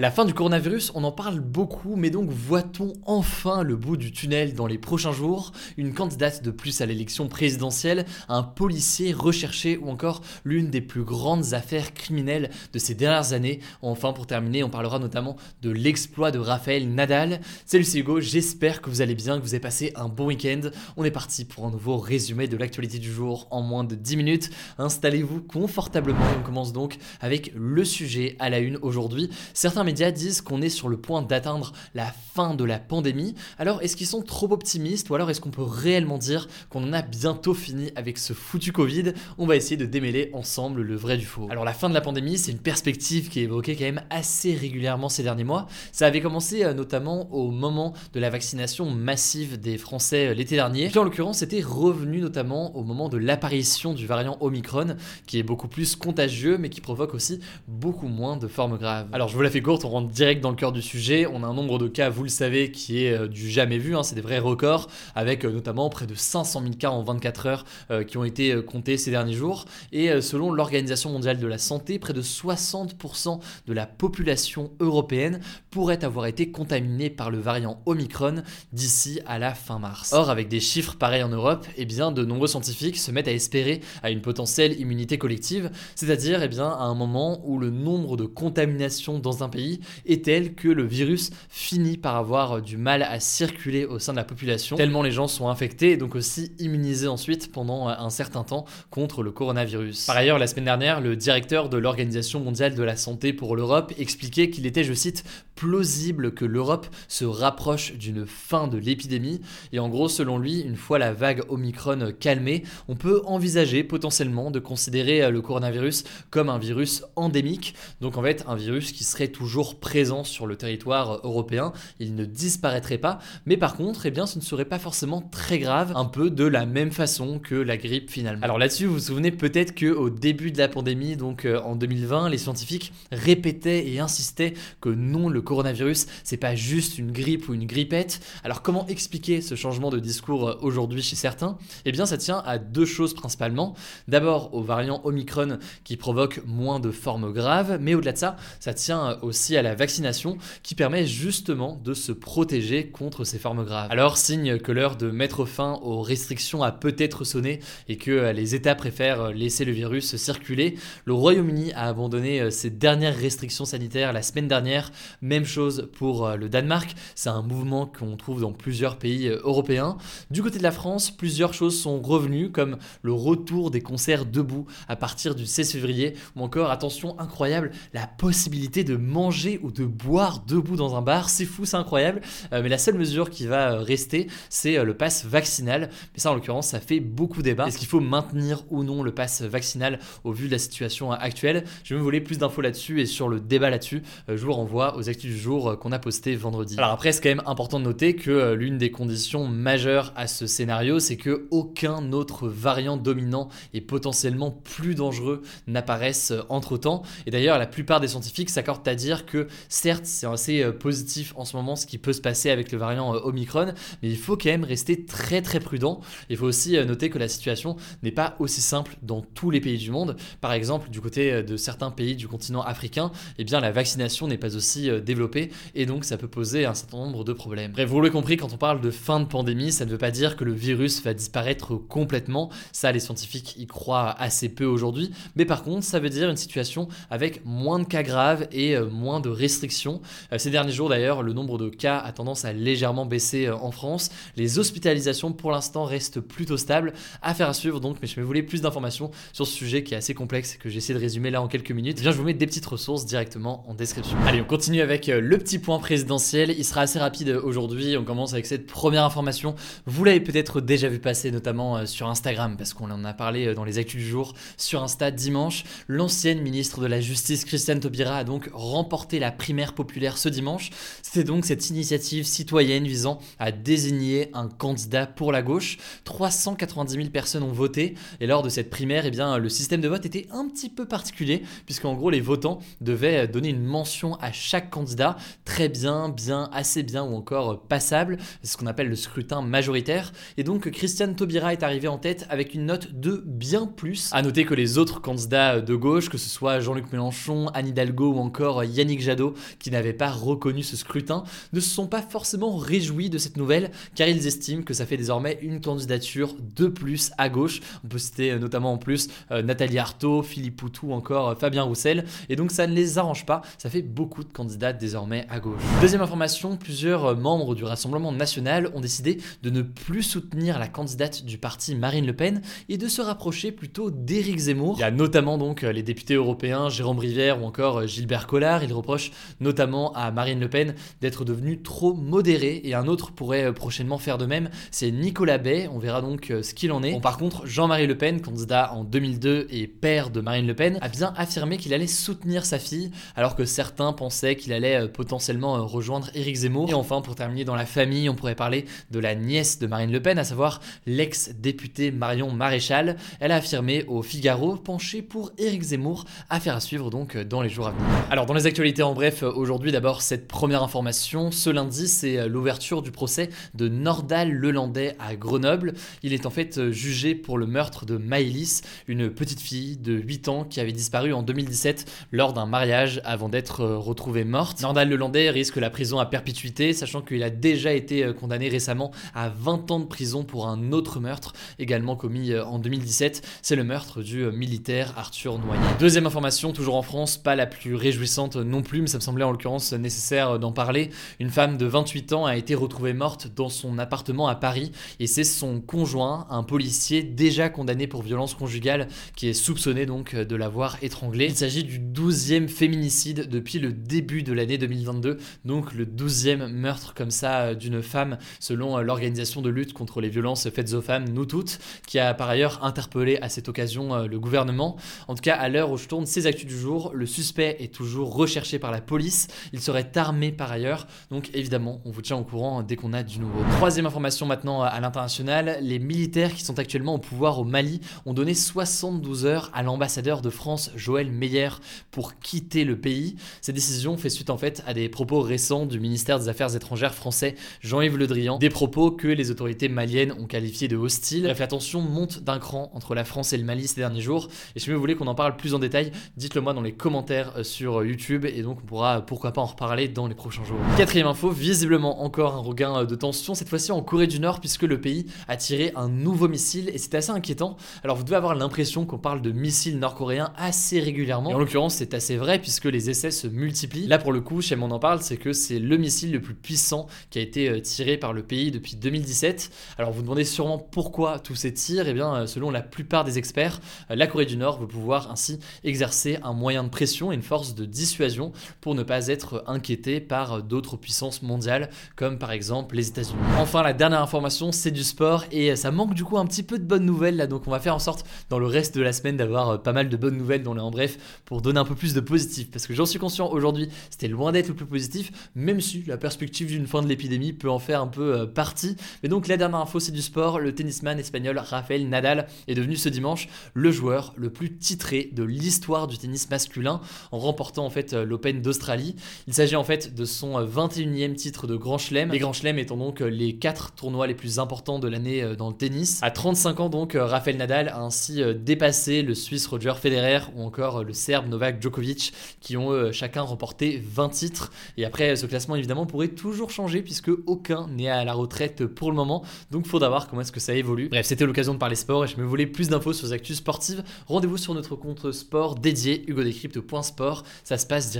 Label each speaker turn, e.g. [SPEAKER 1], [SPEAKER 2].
[SPEAKER 1] La fin du coronavirus, on en parle beaucoup, mais donc voit-on enfin le bout du tunnel dans les prochains jours? Une candidate de plus à l'élection présidentielle, un policier recherché ou encore l'une des plus grandes affaires criminelles de ces dernières années Enfin, pour terminer, on parlera notamment de l'exploit de Raphaël Nadal. Salut, c'est Hugo, j'espère que vous allez bien, que vous avez passé un bon week-end. On est parti pour un nouveau résumé de l'actualité du jour en moins de 10 minutes. Installez-vous confortablement et on commence donc avec le sujet à la une aujourd'hui. Certains médias disent qu'on est sur le point d'atteindre la fin de la pandémie. Alors est-ce qu'ils sont trop optimistes ou alors est-ce qu'on peut réellement dire qu'on en a bientôt fini avec ce foutu Covid? On va essayer de démêler ensemble le vrai du faux. Alors la fin de la pandémie, c'est une perspective qui est évoquée quand même assez régulièrement ces derniers mois. Ça avait commencé euh, notamment au moment de la vaccination massive des Français euh, l'été dernier. Puis en l'occurrence, c'était revenu notamment au moment de l'apparition du variant Omicron, qui est beaucoup plus contagieux mais qui provoque aussi beaucoup moins de formes graves. Alors je vous la fais courte, on rentre direct dans le cœur du sujet. On a un nombre de cas, vous le savez, qui est euh, du jamais vu. hein. C'est des vrais records, avec euh, notamment près de 500 000 cas en 24 heures euh, qui ont été comptés ces derniers jours. Et selon l'Organisation mondiale de la santé, près de 60% de la population européenne pourrait avoir été contaminée par le variant Omicron d'ici à la fin mars. Or, avec des chiffres pareils en Europe, eh bien, de nombreux scientifiques se mettent à espérer à une potentielle immunité collective, c'est-à-dire eh à un moment où le nombre de contaminations dans un pays est tel que le virus finit par avoir du mal à circuler au sein de la population, tellement les gens sont infectés et donc aussi immunisés ensuite pendant un certain temps contre le coronavirus. Par ailleurs, la semaine dernière, le directeur de l'Organisation mondiale de la santé pour l'Europe expliquait qu'il était, je cite, plausible que l'Europe se rapproche d'une fin de l'épidémie. Et en gros, selon lui, une fois la vague Omicron calmée, on peut envisager potentiellement de considérer le coronavirus comme un virus endémique, donc en fait un virus qui serait toujours présent sur le territoire européen, il ne disparaîtrait pas, mais par contre, eh bien, ce ne serait pas forcément très grave, un peu de la même façon que la grippe finalement. Alors là-dessus, vous vous souvenez peut-être que au début de la pandémie, donc euh, en 2020, les scientifiques répétaient et insistaient que non, le coronavirus, c'est pas juste une grippe ou une grippette. Alors comment expliquer ce changement de discours euh, aujourd'hui chez certains? Eh bien, ça tient à deux choses principalement. D'abord, au variant Omicron qui provoque moins de formes graves, mais au-delà de ça, ça tient à la vaccination qui permet justement de se protéger contre ces formes graves. Alors, signe que l'heure de mettre fin aux restrictions a peut-être sonné et que euh, les États préfèrent laisser le virus circuler, le Royaume-Uni a abandonné euh, ses dernières restrictions sanitaires la semaine dernière. Même chose pour euh, le Danemark, c'est un mouvement qu'on trouve dans plusieurs pays européens. Du côté de la France, plusieurs choses sont revenues comme le retour des concerts debout à partir du 16 février ou encore, attention incroyable, la possibilité de manger ou de boire debout dans un bar. C'est fou, c'est incroyable. Euh, mais la seule mesure qui va euh, rester, c'est euh, le pass vaccinal. Mais ça, en l'occurrence, ça fait beaucoup débat. Est-ce qu'il faut maintenir ou non le pass vaccinal au vu de la situation actuelle? Je vais me voler plus d'infos là-dessus et sur le débat là-dessus. je vous renvoie aux actus du jour qu'on a posté vendredi. Alors après, c'est quand même important de noter que l'une des conditions majeures à ce scénario, c'est que aucun autre variant dominant et potentiellement plus dangereux n'apparaisse entre temps. Et d'ailleurs, la plupart des scientifiques s'accordent à dire que certes, c'est assez euh, positif en ce moment ce qui peut se passer avec le variant euh, Omicron, mais il faut quand même rester très très prudent. Il faut aussi euh, noter que la situation n'est pas aussi simple dans tous les pays du monde. Par exemple, du côté de certains pays du continent africain, eh bien la vaccination n'est pas aussi développer et donc ça peut poser un certain nombre de problèmes. Bref, vous l'avez compris, quand on parle de fin de pandémie, ça ne veut pas dire que le virus va disparaître complètement. Ça, les scientifiques y croient assez peu aujourd'hui. Mais par contre, ça veut dire une situation avec moins de cas graves et euh, de restrictions. Euh, ces derniers jours d'ailleurs, le nombre de cas a tendance à légèrement baisser euh, en France. Les hospitalisations pour l'instant restent plutôt stables. Affaire à suivre donc, mais je voulais plus d'informations sur ce sujet qui est assez complexe que j'essaie de résumer là en quelques minutes. Eh je vous mets des petites ressources directement en description. Allez, on continue avec le petit point présidentiel. Il sera assez rapide aujourd'hui. On commence avec cette première information. Vous l'avez peut-être déjà vu passer, notamment sur Instagram, parce qu'on en a parlé dans les actus du jour sur Insta dimanche. L'ancienne ministre de la Justice, Christiane Taubira, a donc la primaire populaire ce dimanche. C'était donc cette initiative citoyenne visant à désigner un candidat pour la gauche. 390 000 personnes ont voté et lors de cette primaire, eh bien, le système de vote était un petit peu particulier puisqu'en gros les votants devaient donner une mention à chaque candidat très bien, bien, assez bien ou encore passable. C'est ce qu'on appelle le scrutin majoritaire. Et donc Christiane Taubira est arrivée en tête avec une note de bien plus. À noter que les autres candidats de gauche, que ce soit Jean-Luc Mélenchon, Anne Hidalgo ou encore Yannick Jadot, qui n'avaient pas reconnu ce scrutin, ne se sont pas forcément réjouis de cette nouvelle, car ils estiment que ça fait désormais une candidature de plus à gauche. On peut citer euh, notamment en plus euh, Nathalie Arthaud, Philippe Poutou ou encore euh, Fabien Roussel, et donc ça ne les arrange pas, ça fait beaucoup de candidats désormais à gauche. Deuxième information, plusieurs membres du Rassemblement national ont décidé de ne plus soutenir la candidate du parti Marine Le Pen et de se rapprocher plutôt d'Éric Zemmour. Il y a notamment donc les députés européens Jérôme Rivière ou encore Gilbert Collard. Reproche notamment à Marine Le Pen d'être devenue trop modérée et un autre pourrait euh, prochainement faire de même. C'est Nicolas Bay. On verra donc euh, ce qu'il en est. Par contre, Jean-Marie Le Pen, candidat en 2002 et père de Marine Le Pen, a bien affirmé qu'il allait soutenir sa fille alors que certains pensaient qu'il allait euh, potentiellement rejoindre Éric Zemmour. Et enfin, pour terminer dans la famille, on pourrait parler de la nièce de Marine Le Pen, à savoir l'ex-députée Marion Maréchal. Elle a affirmé au Figaro pencher pour Éric Zemmour, affaire à suivre donc dans les jours à venir. Alors dans les actualités en bref, aujourd'hui d'abord cette première information, ce lundi c'est l'ouverture du procès de Nordal Lelandais à Grenoble. Il est en fait jugé pour le meurtre de Maëlys, une petite fille de 8 ans qui avait disparu en 2017 lors d'un mariage avant d'être retrouvée morte. Nordal Lelandais risque la prison à perpétuité, sachant qu'il a déjà été condamné récemment à 20 ans de prison pour un autre meurtre également commis en 2017. C'est le meurtre du militaire Arthur Noyer. Deuxième information, toujours en France, pas la plus réjouissante non plus, mais ça me semblait en l'occurrence nécessaire d'en parler. Une femme de 28 ans a été retrouvée morte dans son appartement à Paris et c'est son conjoint, un policier déjà condamné pour violence conjugale, qui est soupçonné donc de l'avoir étranglé. Il s'agit du 12e féminicide depuis le début de l'année 2022, donc le 12e meurtre comme ça d'une femme selon l'organisation de lutte contre les violences faites aux femmes, nous toutes, qui a par ailleurs interpellé à cette occasion le gouvernement. En tout cas, à l'heure où je tourne ces actus du jour, le suspect est toujours recherché par la police. Il serait armé par ailleurs. Donc évidemment, on vous tient au courant dès qu'on a du nouveau. Troisième information maintenant à l'international, les militaires qui sont actuellement au pouvoir au Mali ont donné 72 heures à l'ambassadeur de France, Joël Meyer, pour quitter le pays. Cette décision fait suite en fait à des propos récents du ministère des Affaires étrangères français, Jean-Yves Le Drian, des propos que les autorités maliennes ont qualifiés de hostiles. La tension monte d'un cran entre la France et le Mali ces derniers jours. Et si vous voulez qu'on en parle plus en détail, dites-le moi dans les commentaires euh, sur euh, YouTube et donc on pourra euh, pourquoi pas en reparler dans les prochains jours. Quatrième info, visiblement encore un regain de tension, cette fois-ci en Corée du Nord puisque le pays a tiré un nouveau missile et c'est assez inquiétant. Alors vous devez avoir l'impression qu'on parle de missiles nord-coréens assez régulièrement. Et en l'occurrence c'est assez vrai puisque les essais se multiplient. Là pour le coup, chez on en parle, c'est que c'est le missile le plus puissant qui a été tiré par le pays depuis 2017. Alors vous demandez sûrement pourquoi tous ces tirs, et eh bien selon la plupart des experts, la Corée du Nord veut pouvoir ainsi exercer un moyen de pression et une force de dissuasion pour ne pas être inquiété par d'autres puissances mondiales comme par exemple les États-Unis. Enfin, la dernière information, c'est du sport et ça manque du coup un petit peu de bonnes nouvelles là, donc on va faire en sorte dans le reste de la semaine d'avoir pas mal de bonnes nouvelles dans les en bref pour donner un peu plus de positif parce que j'en suis conscient aujourd'hui, c'était loin d'être le plus positif, même si la perspective d'une fin de l'épidémie peut en faire un peu euh, partie. Mais donc la dernière info, c'est du sport. Le tennisman espagnol Rafael Nadal est devenu ce dimanche le joueur le plus titré de l'histoire du tennis masculin en remportant en fait euh, l'Open d'Australie. Il s'agit en fait de son 21e euh, titre de Grand Chelem, les Grand Chelem étant donc euh, les 4 tournois les plus importants de l'année dans le tennis. À 35 ans donc, Rafael Nadal a ainsi dépassé le Suisse Roger Federer ou encore le Serbe Novak Djokovic qui ont chacun remporté 20 titres. Et après, ce classement évidemment pourrait toujours changer puisque aucun n'est à la retraite pour le moment. Donc faudra voir comment est-ce que ça évolue. Bref, c'était l'occasion de parler sport et je me voulais plus d'infos sur les actus sportives. Rendez-vous sur notre compte sport dédié hugodécrypte.sport. Ça se passe directement